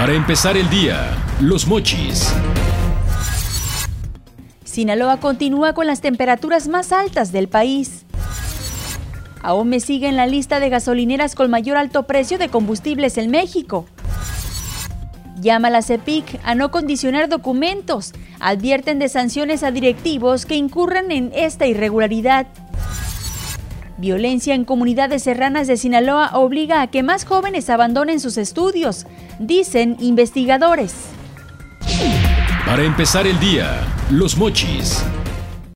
Para empezar el día, los mochis. Sinaloa continúa con las temperaturas más altas del país. Aún me sigue en la lista de gasolineras con mayor alto precio de combustibles en México. Llama a la CEPIC a no condicionar documentos. Advierten de sanciones a directivos que incurren en esta irregularidad. Violencia en comunidades serranas de Sinaloa obliga a que más jóvenes abandonen sus estudios, dicen investigadores. Para empezar el día, los mochis.